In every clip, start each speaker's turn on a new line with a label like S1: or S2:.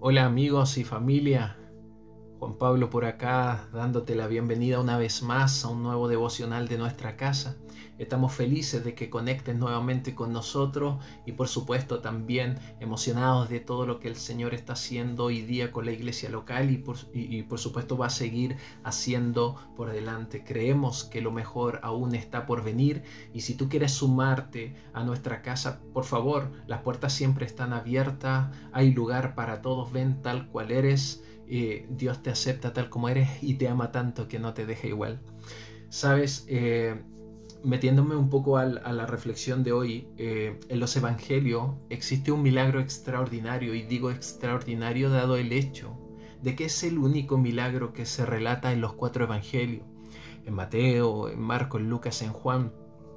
S1: Hola amigos y familia, Juan Pablo por acá dándote la bienvenida una vez más a un nuevo devocional de nuestra casa. Estamos felices de que conectes nuevamente con nosotros y por supuesto también emocionados de todo lo que el Señor está haciendo hoy día con la iglesia local y por, y por supuesto va a seguir haciendo por delante. Creemos que lo mejor aún está por venir y si tú quieres sumarte a nuestra casa, por favor, las puertas siempre están abiertas, hay lugar para todos, ven tal cual eres Dios te acepta tal como eres y te ama tanto que no te deja igual. Sabes, eh, metiéndome un poco a la reflexión de hoy, eh, en los evangelios existe un milagro extraordinario y digo extraordinario dado el hecho de que es el único milagro que se relata en los cuatro evangelios, en Mateo, en Marcos, en Lucas, en Juan,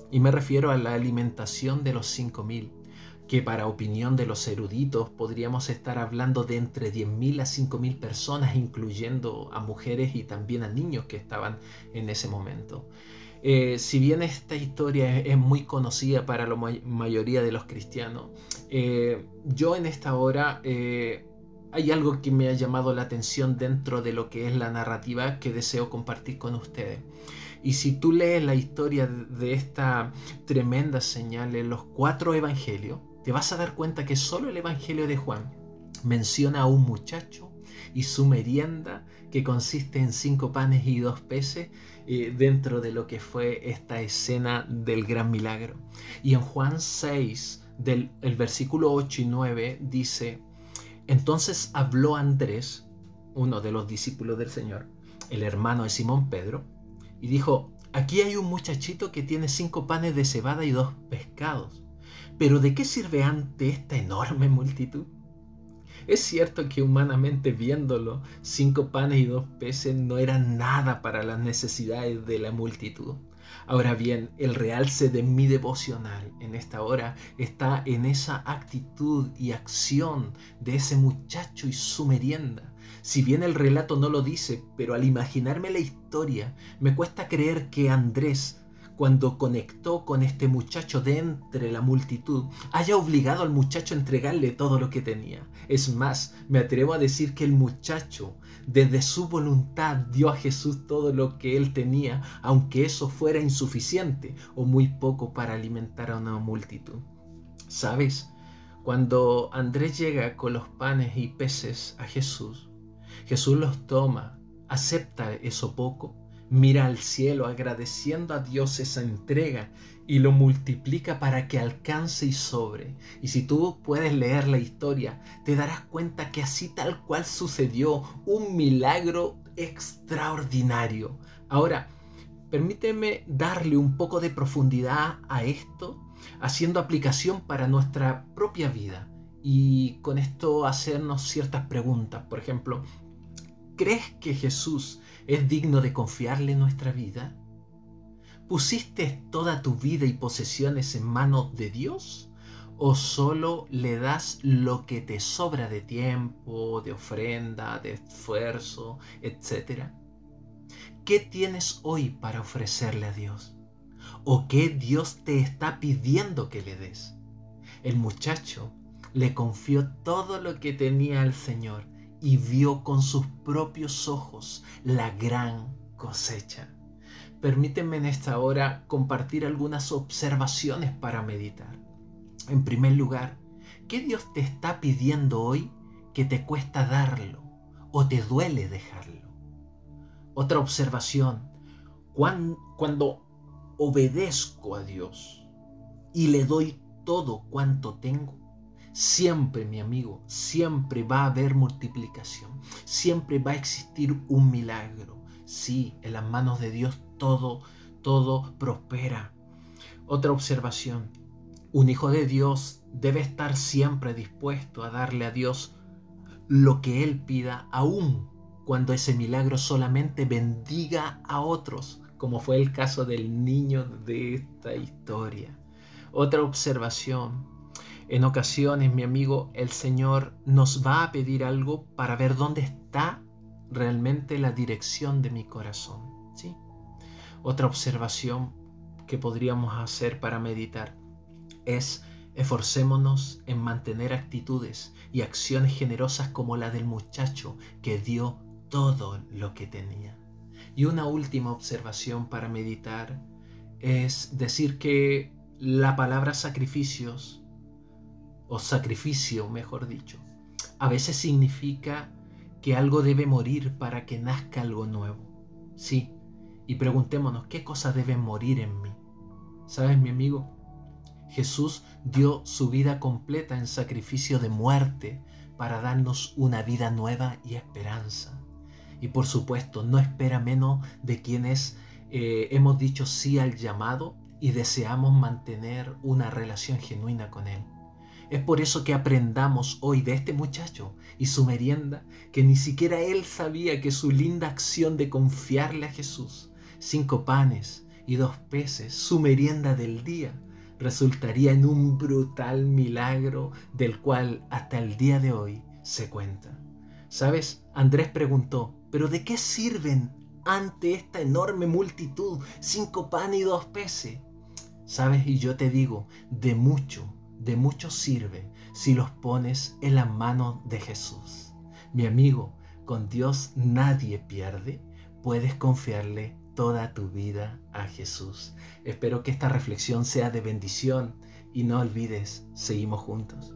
S1: y me refiero a la alimentación de los cinco mil que para opinión de los eruditos podríamos estar hablando de entre 10.000 a 5.000 personas, incluyendo a mujeres y también a niños que estaban en ese momento. Eh, si bien esta historia es, muy conocida para la mayoría de los cristianos, eh, yo en esta hora eh, hay algo que me ha llamado la atención dentro de lo que es la narrativa que deseo compartir con ustedes. Y si tú lees la historia de esta tremenda señal en los cuatro evangelios, te vas a dar cuenta que solo el Evangelio de Juan menciona a un muchacho y su merienda que consiste en cinco panes y dos peces eh, dentro de lo que fue esta escena del gran milagro. Y en Juan 6, del el versículo 8 y 9, dice, entonces habló Andrés, uno de los discípulos del Señor, el hermano de Simón Pedro, y dijo, aquí hay un muchachito que tiene cinco panes de cebada y dos pescados. Pero ¿de qué sirve ante esta enorme multitud? Es cierto que humanamente viéndolo, cinco panes y dos peces no eran nada para las necesidades de la multitud. Ahora bien, el realce de mi devocional en esta hora está en esa actitud y acción de ese muchacho y su merienda. Si bien el relato no lo dice, pero al imaginarme la historia, me cuesta creer que Andrés cuando conectó con este muchacho de entre la multitud, haya obligado al muchacho a entregarle todo lo que tenía. Es más, me atrevo a decir que el muchacho, desde su voluntad, dio a Jesús todo lo que él tenía, aunque eso fuera insuficiente o muy poco para alimentar a una multitud. ¿Sabes? Cuando Andrés llega con los panes y peces a Jesús, Jesús los toma, acepta eso poco mira al cielo agradeciendo a Dios esa entrega y lo multiplica para que alcance y sobre. Y si tú puedes leer la historia, te darás cuenta que así tal cual sucedió un milagro extraordinario. Ahora, permíteme darle un poco de profundidad a esto, haciendo aplicación para nuestra propia vida. Y con esto hacernos ciertas preguntas. Por ejemplo, ¿crees que Jesús ¿Es digno de confiarle nuestra vida? ¿Pusiste toda tu vida y posesiones en manos de Dios? ¿O solo le das lo que te sobra de tiempo, de ofrenda, de esfuerzo, etcétera? ¿Qué tienes hoy para ofrecerle a Dios? ¿O qué Dios te está pidiendo que le des? El muchacho le confió todo lo que tenía al Señor y vio con sus propios ojos la gran cosecha. Permíteme en esta hora compartir algunas observaciones para meditar. En primer lugar, ¿qué Dios te está pidiendo hoy que te cuesta darlo o te duele dejarlo? Otra observación, cuando obedezco a Dios y le doy todo cuanto tengo, Siempre, mi amigo, siempre va a haber multiplicación. Siempre va a existir un milagro. Sí, en las manos de Dios todo, todo prospera. Otra observación. Un hijo de Dios debe estar siempre dispuesto a darle a Dios lo que Él pida, aun cuando ese milagro solamente bendiga a otros, como fue el caso del niño de esta historia. Otra observación. En ocasiones, mi amigo, el Señor nos va a pedir algo para ver dónde está realmente la dirección de mi corazón. ¿sí? Otra observación que podríamos hacer para meditar es Esforcémonos en mantener actitudes y acciones generosas como la del muchacho que dio todo lo que tenía. Y una última observación para meditar es decir que la palabra sacrificios, o sacrificio mejor dicho, a veces significa que algo debe morir para que nazca algo nuevo. Sí, y preguntémonos, ¿qué cosas deben morir en mí? ¿Sabes, mi amigo? Jesús dio su vida completa en sacrificio de muerte para darnos una vida nueva y esperanza. Y por supuesto, no espera menos de quienes eh, hemos dicho sí al llamado y deseamos mantener una relación genuina con Él. Es por eso que aprendamos hoy de este muchacho y su merienda que ni siquiera él sabía que su linda acción de confiarle a Jesús, cinco panes y dos peces, su merienda del día, resultaría en un brutal milagro del cual hasta el día de hoy se cuenta. ¿Sabes? Andrés preguntó, ¿pero de qué sirven ante esta enorme multitud cinco panes y dos peces? ¿Sabes? Y yo te digo, de mucho, de mucho sirve si los pones en la mano de Jesús. Mi amigo, con Dios nadie pierde, puedes confiarle toda tu vida a Jesús. Espero que esta reflexión sea de bendición y no olvides, seguimos juntos.